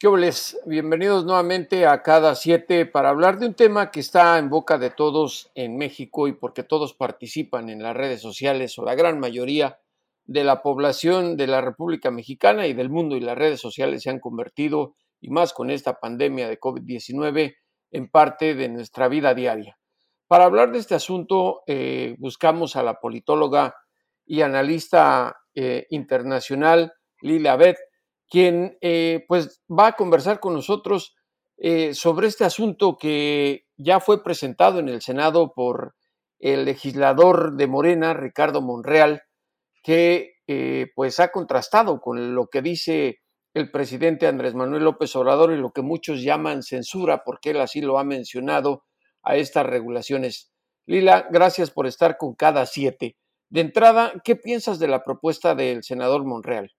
¿Qué? Bienvenidos nuevamente a Cada Siete para hablar de un tema que está en boca de todos en México y porque todos participan en las redes sociales o la gran mayoría de la población de la República Mexicana y del mundo y las redes sociales se han convertido, y más con esta pandemia de COVID-19, en parte de nuestra vida diaria. Para hablar de este asunto, eh, buscamos a la politóloga y analista eh, internacional Lila Beth, quien eh, pues va a conversar con nosotros eh, sobre este asunto que ya fue presentado en el Senado por el legislador de Morena, Ricardo Monreal, que eh, pues ha contrastado con lo que dice el presidente Andrés Manuel López Obrador y lo que muchos llaman censura, porque él así lo ha mencionado a estas regulaciones. Lila, gracias por estar con cada siete. De entrada, ¿qué piensas de la propuesta del senador Monreal?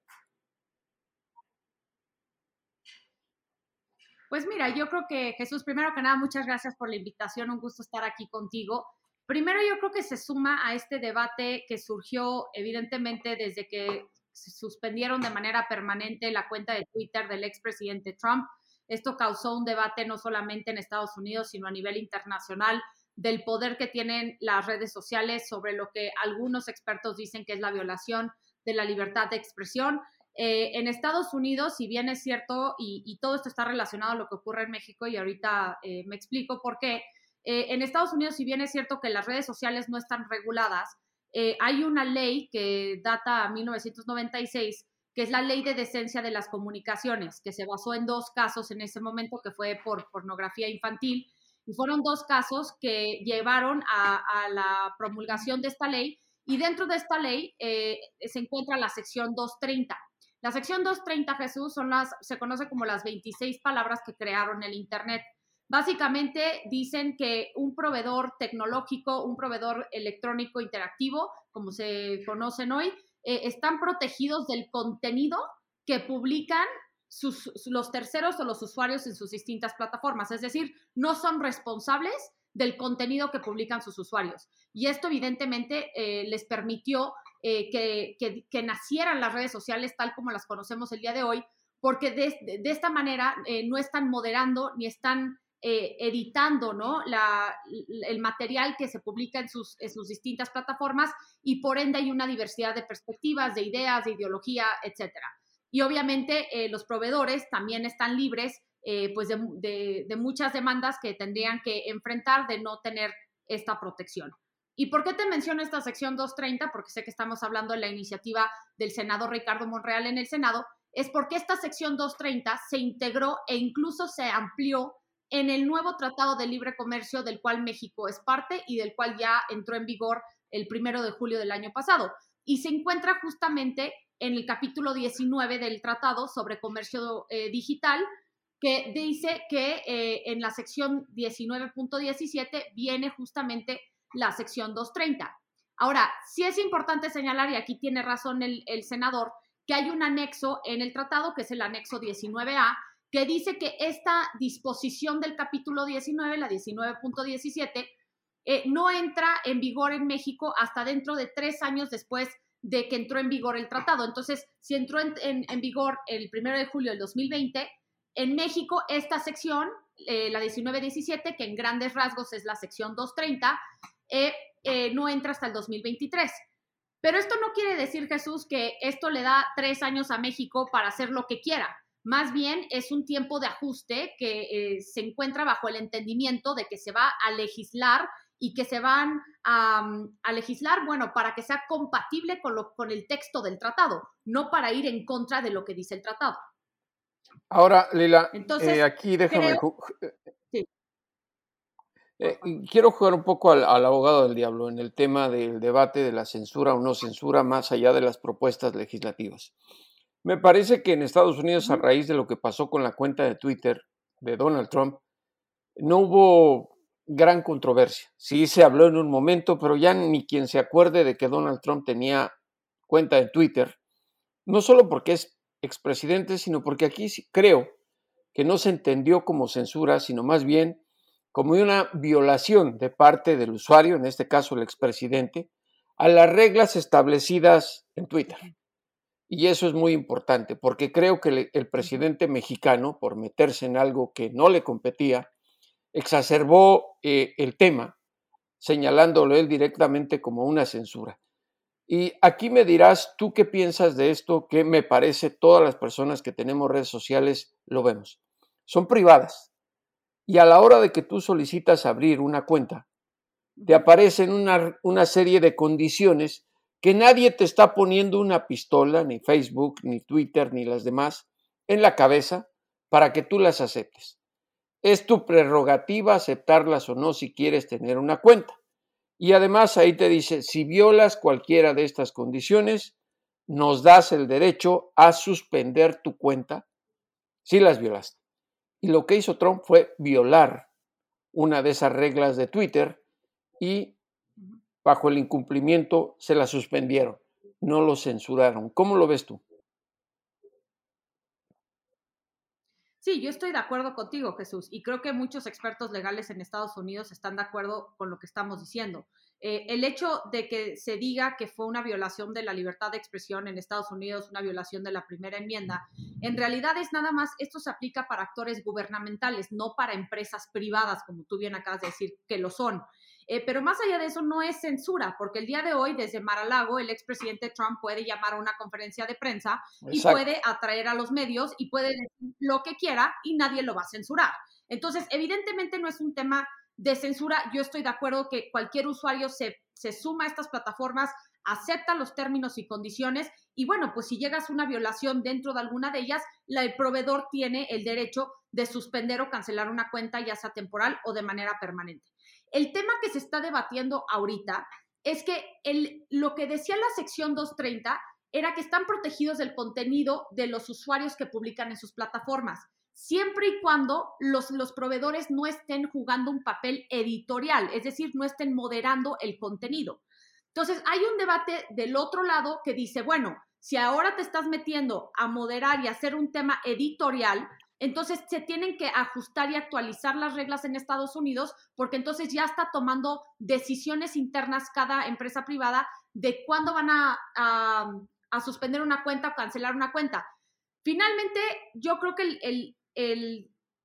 Pues mira, yo creo que Jesús, primero que nada, muchas gracias por la invitación, un gusto estar aquí contigo. Primero yo creo que se suma a este debate que surgió evidentemente desde que suspendieron de manera permanente la cuenta de Twitter del expresidente Trump. Esto causó un debate no solamente en Estados Unidos, sino a nivel internacional del poder que tienen las redes sociales sobre lo que algunos expertos dicen que es la violación de la libertad de expresión. Eh, en Estados Unidos, si bien es cierto, y, todo esto está relacionado a lo que ocurre en México, y ahorita eh, me explico por qué, eh, en Estados Unidos, si bien es cierto que las redes sociales no están reguladas, eh, hay una ley que data a 1996, que es la ley de decencia de las comunicaciones, que se basó en dos casos en ese momento, que fue por pornografía infantil, y fueron dos casos que llevaron a, a la promulgación de esta ley, y dentro de esta ley eh, se encuentra la sección 230. La sección 230, Jesús, son las, se conoce como las 26 palabras que crearon el Internet. Básicamente dicen que un proveedor tecnológico, un proveedor electrónico interactivo, como se conocen hoy, eh, están protegidos del contenido que publican sus, los terceros o los usuarios en sus distintas plataformas. Es decir, no son responsables del contenido que publican sus usuarios. Y esto evidentemente eh, les permitió eh, que, nacieran las redes sociales tal como las conocemos el día de hoy, porque de, esta manera eh, no están moderando ni están eh, editando ¿no? El material que se publica en sus, distintas plataformas y por ende hay una diversidad de perspectivas, de ideas, de ideología, etc. Y obviamente los proveedores también están libres pues de, muchas demandas que tendrían que enfrentar de no tener esta protección. ¿Y por qué te menciono esta sección 230? Porque sé que estamos hablando de la iniciativa del senador Ricardo Monreal en el Senado. Es porque esta sección 230 se integró e incluso se amplió en el nuevo Tratado de Libre Comercio del cual México es parte y del cual ya entró en vigor el primero de julio del año pasado. Y se encuentra justamente en el capítulo 19 del tratado sobre comercio eh, digital, que dice que eh, en la sección 19.17 viene justamente la sección 230. Ahora, sí es importante señalar, y aquí tiene razón el, el senador, que hay un anexo en el tratado, que es el anexo 19A, que dice que esta disposición del capítulo 19, la 19.17, eh, no entra en vigor en México hasta dentro de tres años después de que entró en vigor el tratado. Entonces, si entró en, en, en vigor el 1 de julio del 2020, en México esta sección, eh, la 19.17, que en grandes rasgos es la sección 230, eh, eh, no entra hasta el 2023. Pero esto no quiere decir, Jesús, que esto le da tres años a México para hacer lo que quiera. Más bien es un tiempo de ajuste que eh, se encuentra bajo el entendimiento de que se va a legislar y que se van a, legislar, bueno, para que sea compatible con, lo, con el texto del tratado, no para ir en contra de lo que dice el tratado. Ahora, Lila, eh, aquí déjame... Eh, quiero jugar un poco al, abogado del diablo en el tema del debate de la censura o no censura más allá de las propuestas legislativas. Me parece que en Estados Unidos, a raíz de lo que pasó con la cuenta de Twitter de Donald Trump, no hubo gran controversia. Sí se habló en un momento, pero ya ni quien se acuerde de que Donald Trump tenía cuenta de Twitter, no solo porque es expresidente, sino porque aquí creo que no se entendió como censura, sino más bien como una violación de parte del usuario, en este caso el expresidente, a las reglas establecidas en Twitter. Y eso es muy importante, porque creo que el presidente mexicano, por meterse en algo que no le competía, exacerbó eh, el tema, señalándolo él directamente como una censura. Y aquí me dirás, ¿tú qué piensas de esto? Que me parece todas las personas que tenemos redes sociales lo vemos. Son privadas, y a la hora de que tú solicitas abrir una cuenta, te aparecen una, una serie de condiciones que nadie te está poniendo una pistola, ni Facebook, ni Twitter, ni las demás, en la cabeza para que tú las aceptes. Es tu prerrogativa aceptarlas o no si quieres tener una cuenta. Y además ahí te dice, si violas cualquiera de estas condiciones, nos das el derecho a suspender tu cuenta si las violaste. Y lo que hizo Trump fue violar una de esas reglas de Twitter y bajo el incumplimiento se la suspendieron, no lo censuraron. ¿Cómo lo ves tú? Sí, yo estoy de acuerdo contigo, Jesús, y creo que muchos expertos legales en Estados Unidos están de acuerdo con lo que estamos diciendo. Eh, el hecho de que se diga que fue una violación de la libertad de expresión en Estados Unidos, una violación de la primera enmienda, en realidad es nada más, esto se aplica para actores gubernamentales, no para empresas privadas, como tú bien acabas de decir que lo son. Eh, pero más allá de eso, no es censura, porque el día de hoy, desde Mar-a-Lago, el expresidente Trump puede llamar a una conferencia de prensa y puede atraer a los medios y puede decir lo que quiera y nadie lo va a censurar. Entonces, evidentemente no es un tema de censura, yo estoy de acuerdo que cualquier usuario se, suma a estas plataformas, acepta los términos y condiciones y bueno, pues si llegas a una violación dentro de alguna de ellas, la, el proveedor tiene el derecho de suspender o cancelar una cuenta, ya sea temporal o de manera permanente. El tema que se está debatiendo ahorita es que lo que decía la sección 230 era que están protegidos del contenido de los usuarios que publican en sus plataformas siempre y cuando los, los proveedores no estén jugando un papel editorial, es decir, no estén moderando el contenido. Entonces, hay un debate del otro lado que dice, bueno, si ahora te estás metiendo a moderar y hacer un tema editorial, entonces se tienen que ajustar y actualizar las reglas en Estados Unidos porque entonces ya está tomando decisiones internas cada empresa privada de cuándo van a, a, suspender una cuenta o cancelar una cuenta. Finalmente, yo creo que el, el,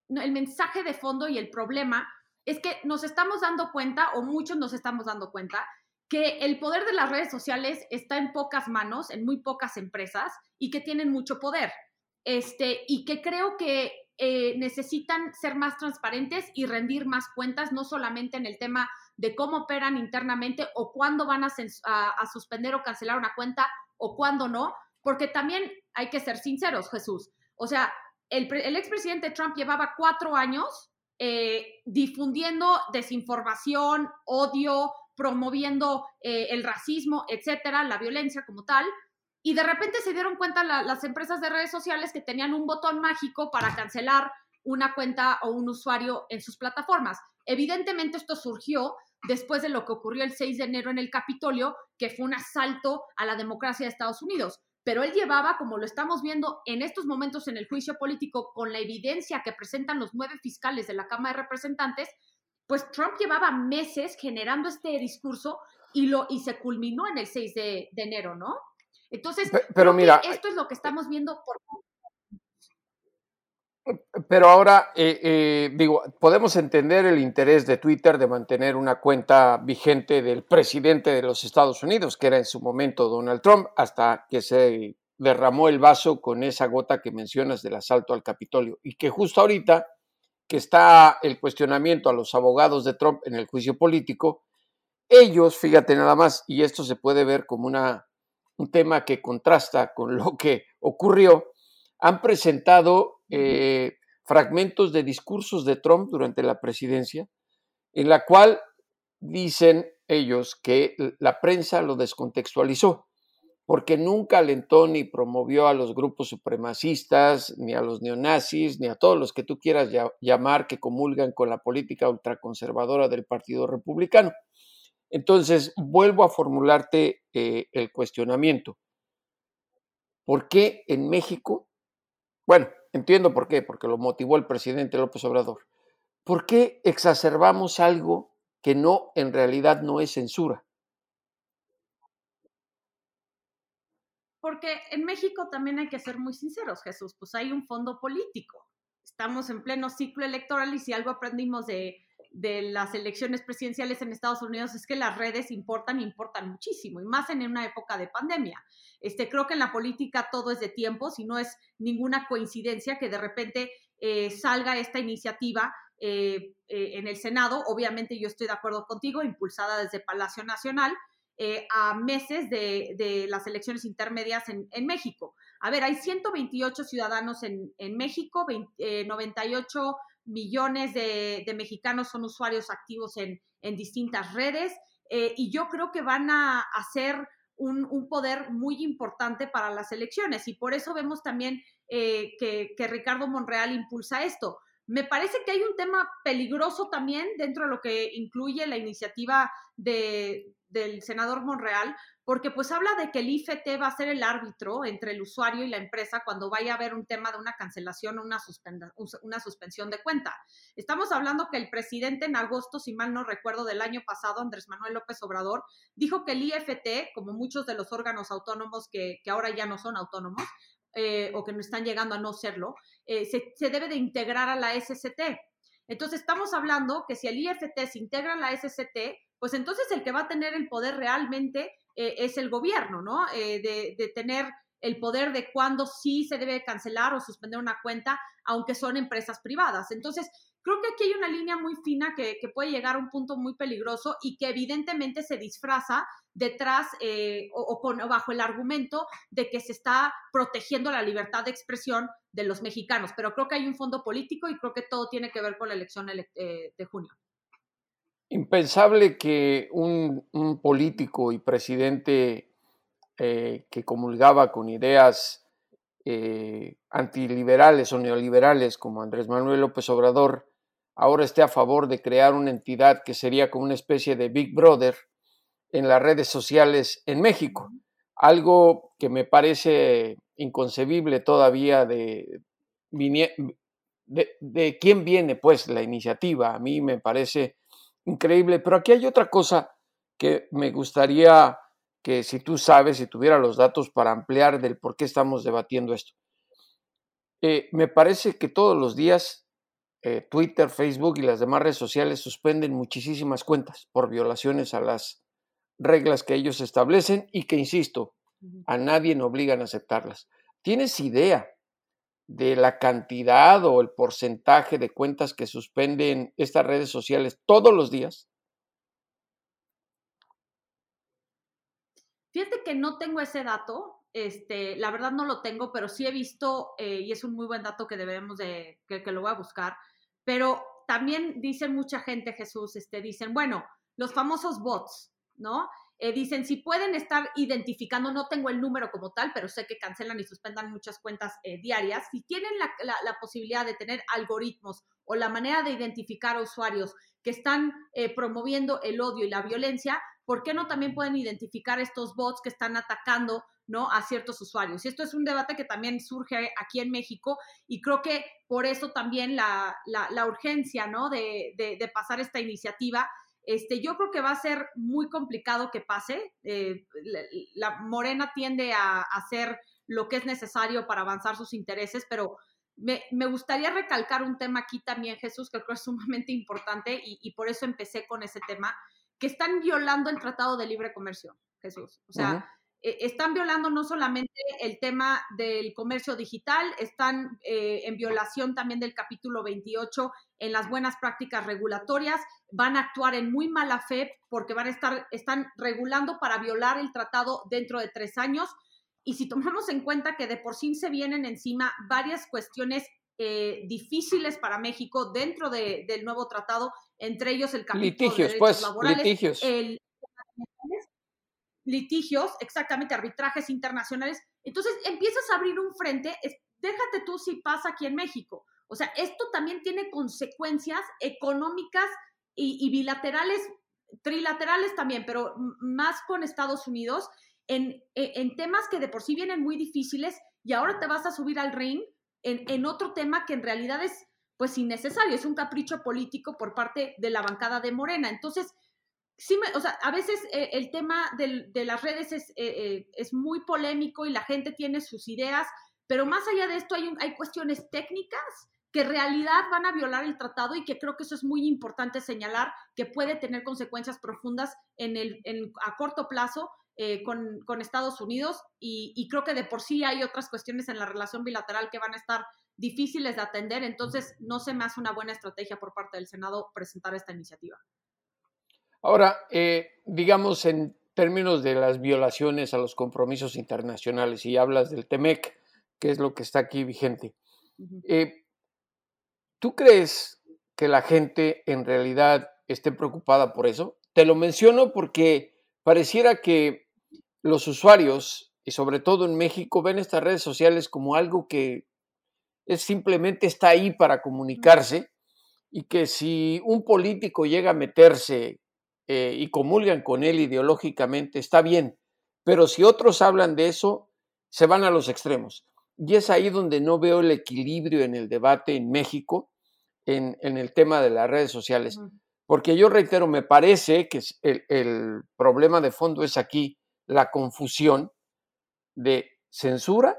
mensaje de fondo y el problema es que nos estamos dando cuenta, o muchos nos estamos dando cuenta, que el poder de las redes sociales está en pocas manos, en muy pocas empresas, y que tienen mucho poder. Este, y que creo que eh, necesitan ser más transparentes y rendir más cuentas, no solamente en el tema de cómo operan internamente o cuándo van a, a suspender o cancelar una cuenta o cuándo no, porque también hay que ser sinceros, Jesús. O sea, el, expresidente Trump llevaba cuatro años eh, difundiendo desinformación, odio, promoviendo eh, el racismo, etcétera, la violencia como tal. Y de repente se dieron cuenta las empresas de redes sociales que tenían un botón mágico para cancelar una cuenta o un usuario en sus plataformas. Evidentemente esto surgió después de lo que ocurrió el 6 de enero en el Capitolio, que fue un asalto a la democracia de Estados Unidos pero él llevaba, como lo estamos viendo en estos momentos en el juicio político, con la evidencia que presentan los nueve fiscales de la Cámara de Representantes, pues Trump llevaba meses generando este discurso y, lo, y se culminó en el 6 de, enero, ¿no? Entonces, pero, mira, esto es lo que estamos viendo por pero ahora, eh, eh, digo, podemos entender el interés de Twitter de mantener una cuenta vigente del presidente de los Estados Unidos, que era en su momento Donald Trump, hasta que se derramó el vaso con esa gota que mencionas del asalto al Capitolio. Y que justo ahorita que está el cuestionamiento a los abogados de Trump en el juicio político, ellos, fíjate nada más, y esto se puede ver como una, un tema que contrasta con lo que ocurrió, han presentado eh, fragmentos de discursos de Trump durante la presidencia, en la cual dicen ellos que la prensa lo descontextualizó, porque nunca alentó ni promovió a los grupos supremacistas, ni a los neonazis, ni a todos los que tú quieras llamar que comulgan con la política ultraconservadora del Partido Republicano. Entonces, vuelvo a formularte eh, el cuestionamiento. ¿Por qué en México? Bueno, entiendo por qué, porque lo motivó el presidente López Obrador. ¿Por qué exacerbamos algo que no, en realidad, no es censura? Porque en México también hay que ser muy sinceros, Jesús, pues hay un fondo político. Estamos en pleno ciclo electoral y si algo aprendimos de de las elecciones presidenciales en Estados Unidos es que las redes importan, importan muchísimo, y más en una época de pandemia. Este, creo que en la política todo es de tiempo, si no es ninguna coincidencia que de repente eh, salga esta iniciativa eh, eh, en el Senado. Obviamente yo estoy de acuerdo contigo, impulsada desde Palacio Nacional, a meses de, las elecciones intermedias en, México. A ver, hay 128 ciudadanos en, México, 98 millones de, mexicanos son usuarios activos en, distintas redes eh, y yo creo que van a hacer un, poder muy importante para las elecciones y por eso vemos también eh, que, que Ricardo Monreal impulsa esto. Me parece que hay un tema peligroso también dentro de lo que incluye la iniciativa de, del senador Monreal, porque pues habla de que el IFT va a ser el árbitro entre el usuario y la empresa cuando vaya a haber un tema de una cancelación o una, suspensión de cuenta. Estamos hablando que el presidente en agosto, si mal no recuerdo, del año pasado, Andrés Manuel López Obrador, dijo que el IFT, como muchos de los órganos autónomos que, ahora ya no son autónomos, eh, o que no están llegando a no serlo, eh, se, se debe de integrar a la SCT. Entonces estamos hablando que si el IFT se integra a la SCT, pues entonces el que va a tener el poder realmente eh, es el gobierno, ¿no? Eh, de, tener el poder de cuándo sí se debe cancelar o suspender una cuenta, aunque son empresas privadas. Entonces, creo que aquí hay una línea muy fina que, puede llegar a un punto muy peligroso y que evidentemente se disfraza detrás eh, o, bajo el argumento de que se está protegiendo la libertad de expresión de los mexicanos. Pero creo que hay un fondo político y creo que todo tiene que ver con la elección de junio. Impensable que un, político y presidente eh, que comulgaba con ideas eh, antiliberales o neoliberales como Andrés Manuel López Obrador ahora esté a favor de crear una entidad que sería como una especie de Big Brother en las redes sociales en México. Algo que me parece inconcebible todavía de, de, de quién viene pues la iniciativa. A mí me parece increíble. Pero aquí hay otra cosa que me gustaría que si tú sabes, si tuviera los datos para ampliar del por qué estamos debatiendo esto. Eh, me parece que todos los días eh, Twitter, Facebook y las demás redes sociales suspenden muchísimas cuentas por violaciones a las reglas que ellos establecen y que, insisto, a nadie obligan a aceptarlas. ¿Tienes idea de la cantidad o el porcentaje de cuentas que suspenden estas redes sociales todos los días? Fíjate que no tengo ese dato, este, la verdad no lo tengo, pero sí he visto, eh, y es un muy buen dato que debemos de, que, lo voy a buscar, pero también dicen mucha gente, Jesús, este, dicen, bueno, los famosos bots, ¿no? Eh, dicen, si pueden estar identificando, no tengo el número como tal, pero sé que cancelan y suspendan muchas cuentas eh, diarias, si tienen la, posibilidad de tener algoritmos o la manera de identificar a usuarios que están eh, promoviendo el odio y la violencia, ¿por qué no también pueden identificar estos bots que están atacando ¿no? a ciertos usuarios? Y esto es un debate que también surge aquí en México y creo que por eso también la, urgencia ¿no? de, de pasar esta iniciativa este, yo creo que va a ser muy complicado que pase. Eh, la, Morena tiende a, hacer lo que es necesario para avanzar sus intereses, pero me, gustaría recalcar un tema aquí también, Jesús, que creo es sumamente importante y, por eso empecé con ese tema, que están violando el Tratado de Libre Comercio, Jesús. O sea, están violando no solamente el tema del comercio digital, están eh, en violación también del capítulo 28 en las buenas prácticas regulatorias, van a actuar en muy mala fe porque van a estar, están regulando para violar el tratado dentro de tres años. Y si tomamos en cuenta que de por sí se vienen encima varias cuestiones eh, difíciles para México dentro del nuevo tratado, entre ellos el capítulo litigios, de derechos pues, laborales, litigios. el litigios, exactamente, arbitrajes internacionales. Entonces empiezas a abrir un frente, déjate tú si pasa aquí en México. O sea, esto también tiene consecuencias económicas y, bilaterales, trilaterales también, pero más con Estados Unidos, en, e, en, temas que de por sí vienen muy difíciles y ahora te vas a subir al ring en, en otro tema que en realidad es pues innecesario, es un capricho político por parte de la bancada de Morena. Entonces, sí, me, o sea, a veces eh, el tema del, de las redes es, eh, eh, es, muy polémico y la gente tiene sus ideas, pero más allá de esto hay, un, hay cuestiones técnicas que en realidad van a violar el tratado y que creo que eso es muy importante señalar, que puede tener consecuencias profundas en el, en, a corto plazo con, con, Estados Unidos y, y creo que de por sí hay otras cuestiones en la relación bilateral que van a estar difíciles de atender, entonces no se me hace una buena estrategia por parte del Senado presentar esta iniciativa. Ahora, eh, digamos en términos de las violaciones a los compromisos internacionales, y hablas del TEMEC, que es lo que está aquí vigente, eh, ¿tú crees que la gente en realidad esté preocupada por eso? Te lo menciono porque pareciera que los usuarios, y sobre todo en México, ven estas redes sociales como algo que es simplemente está ahí para comunicarse y que si un político llega a meterse eh, y comulgan con él ideológicamente, está bien, pero si otros hablan de eso, se van a los extremos. Y es ahí donde no veo el equilibrio en el debate en México en, el tema de las redes sociales. Porque yo reitero, me parece que el, problema de fondo es aquí la confusión de censura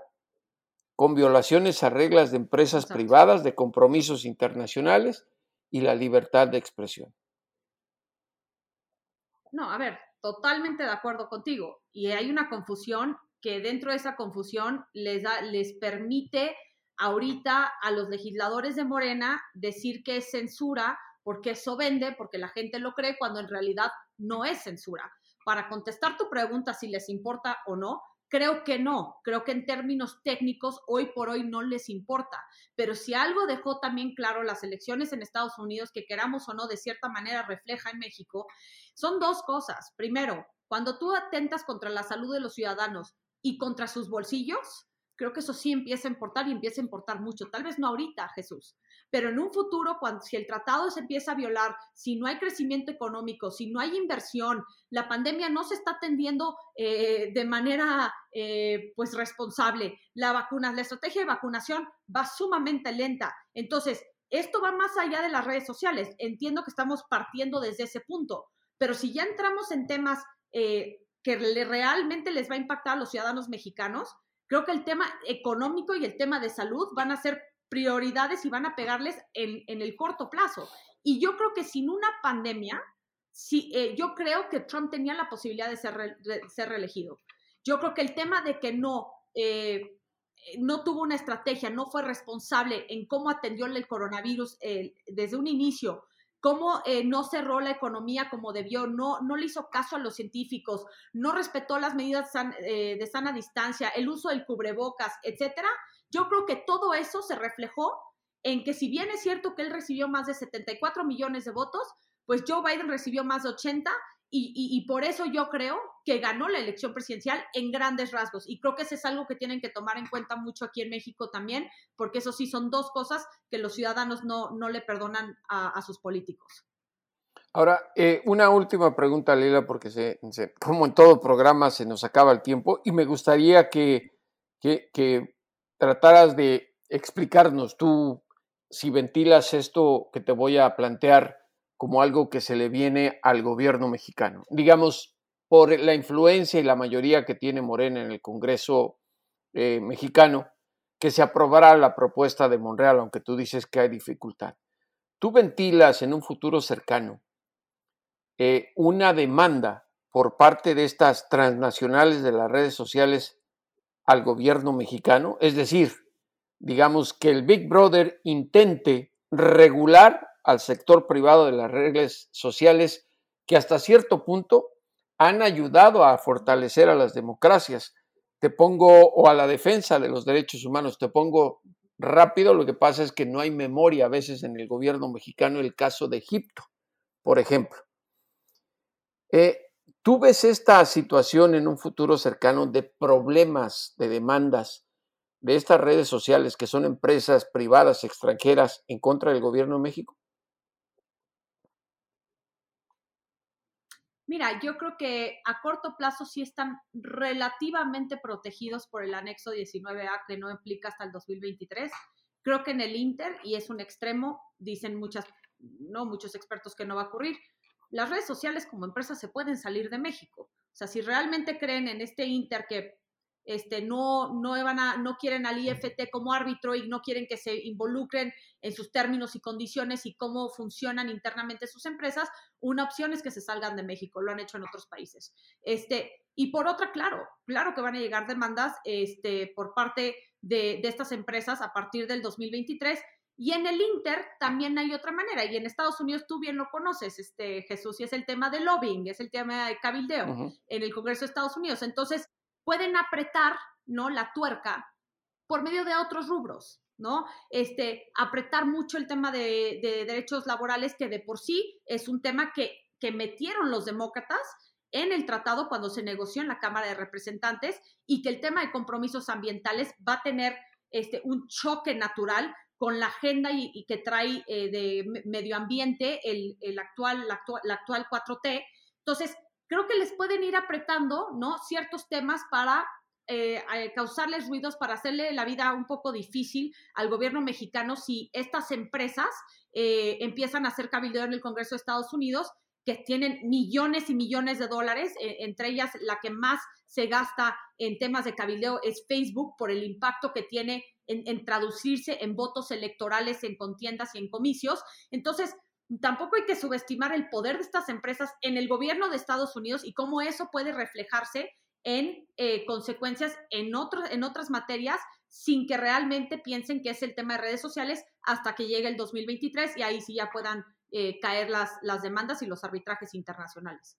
con violaciones a reglas de empresas privadas, de compromisos internacionales y la libertad de expresión. No, a ver, totalmente de acuerdo contigo. Y hay una confusión que dentro de esa confusión les, da, les permite ahorita a los legisladores de Morena decir que es censura porque eso vende, porque la gente lo cree, cuando en realidad no es censura. Para contestar tu pregunta si les importa o no, Creo que no, creo que en términos técnicos hoy por hoy no les importa, pero si algo dejó también claro las elecciones en Estados Unidos, que queramos o no, de cierta manera refleja en México, son dos cosas. Primero, cuando tú atentas contra la salud de los ciudadanos y contra sus bolsillos, creo que eso sí empieza a importar y empieza a importar mucho. Tal vez no ahorita, Jesús, pero en un futuro, cuando si el tratado se empieza a violar, si no hay crecimiento económico, si no hay inversión, la pandemia no se está atendiendo eh, de manera eh, pues responsable, la vacuna, la estrategia de vacunación va sumamente lenta. Entonces, esto va más allá de las redes sociales. Entiendo que estamos partiendo desde ese punto, pero si ya entramos en temas eh, que realmente les va a impactar a los ciudadanos mexicanos, Creo que el tema económico y el tema de salud van a ser prioridades y van a pegarles en, el corto plazo. Y yo creo que sin una pandemia, sí, eh, yo creo que Trump tenía la posibilidad de ser, ser reelegido. Yo creo que el tema de que no, eh, no tuvo una estrategia, no fue responsable en cómo atendió el coronavirus eh, desde un inicio, cómo eh, no cerró la economía como debió, no, no le hizo caso a los científicos, no respetó las medidas eh, de sana distancia, el uso del cubrebocas, etcétera. Yo creo que todo eso se reflejó en que si bien es cierto que él recibió más de 74 millones de votos, pues Joe Biden recibió más de 80 y, por eso yo creo que ganó la elección presidencial en grandes rasgos. Y creo que eso es algo que tienen que tomar en cuenta mucho aquí en México también, porque eso sí son dos cosas que los ciudadanos no, no le perdonan a, sus políticos. Ahora, eh, una última pregunta, Lila, porque como en todo programa se nos acaba el tiempo y me gustaría que, que, que trataras de explicarnos tú, si ventilas esto que te voy a plantear, como algo que se le viene al gobierno mexicano. Digamos, por la influencia y la mayoría que tiene Morena en el Congreso eh, mexicano, que se aprobará la propuesta de Monreal, aunque tú dices que hay dificultad. Tú ventilas en un futuro cercano eh, una demanda por parte de estas transnacionales de las redes sociales al gobierno mexicano? Es decir, digamos que el Big Brother intente regular al sector privado de las redes sociales que hasta cierto punto han ayudado a fortalecer a las democracias. Te pongo, o a la defensa de los derechos humanos, te pongo rápido, lo que pasa es que no hay memoria a veces en el gobierno mexicano el caso de Egipto, por ejemplo. Eh, ¿Tú ves esta situación en un futuro cercano de problemas, de demandas de estas redes sociales que son empresas privadas extranjeras en contra del gobierno de México? Mira, yo creo que a corto plazo sí están relativamente protegidos por el anexo 19A que no implica hasta el 2023. Creo que en el Inter, y es un extremo, dicen muchas, no muchos expertos que no va a ocurrir, las redes sociales como empresas se pueden salir de México. O sea, si realmente creen en este Inter que este, no, no, van a, no quieren al IFT como árbitro y no quieren que se involucren en sus términos y condiciones y cómo funcionan internamente sus empresas, una opción es que se salgan de México, lo han hecho en otros países. Este, y por otra, claro, claro que van a llegar demandas este, por parte de, de estas empresas a partir del 2023 y en el Inter también hay otra manera, y en Estados Unidos tú bien lo conoces, este Jesús, y es el tema de lobbying, es el tema de cabildeo en el Congreso de Estados Unidos. Entonces, pueden apretar, ¿no? La tuerca por medio de otros rubros, ¿no? Este, apretar mucho el tema de, derechos laborales, que de por sí es un tema que, que metieron los demócratas en el tratado cuando se negoció en la Cámara de Representantes y que el tema de compromisos ambientales va a tener este, un choque natural con la agenda y, que trae eh, de medio ambiente el, el actual, la, actual, la actual 4T. Entonces, creo que les pueden ir apretando, ¿no? Ciertos temas para eh, eh, causarles ruidos, para hacerle la vida un poco difícil al gobierno mexicano si estas empresas eh, empiezan a hacer cabildeo en el Congreso de Estados Unidos que tienen millones y millones de dólares, entre ellas la que más se gasta en temas de cabildeo es Facebook por el impacto que tiene en, en, traducirse en votos electorales, en contiendas y en comicios. Entonces, tampoco hay que subestimar el poder de estas empresas en el gobierno de Estados Unidos y cómo eso puede reflejarse en eh, consecuencias en, en otras materias sin que realmente piensen que es el tema de redes sociales hasta que llegue el 2023 y ahí sí ya puedan eh, caer las, las demandas y los arbitrajes internacionales.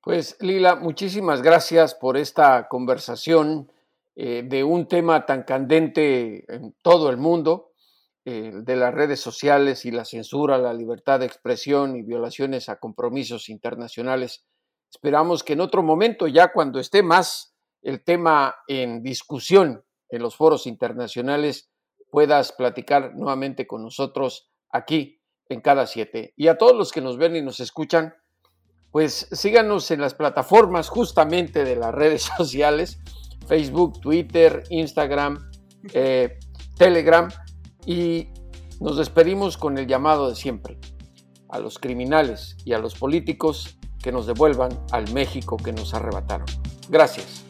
Pues Lila, muchísimas gracias por esta conversación eh, de un tema tan candente en todo el mundo eh, de las redes sociales y la censura, la libertad de expresión y violaciones a compromisos internacionales. Esperamos que en otro momento, ya cuando esté más el tema en discusión en los foros internacionales, puedas platicar nuevamente con nosotros aquí en cada siete. Y a todos los que nos ven y nos escuchan, pues síganos en las plataformas justamente de las redes sociales, Facebook, Twitter, Instagram, eh, Telegram y nos despedimos con el llamado de siempre, a los criminales y a los políticos que nos devuelvan al México que nos arrebataron. Gracias.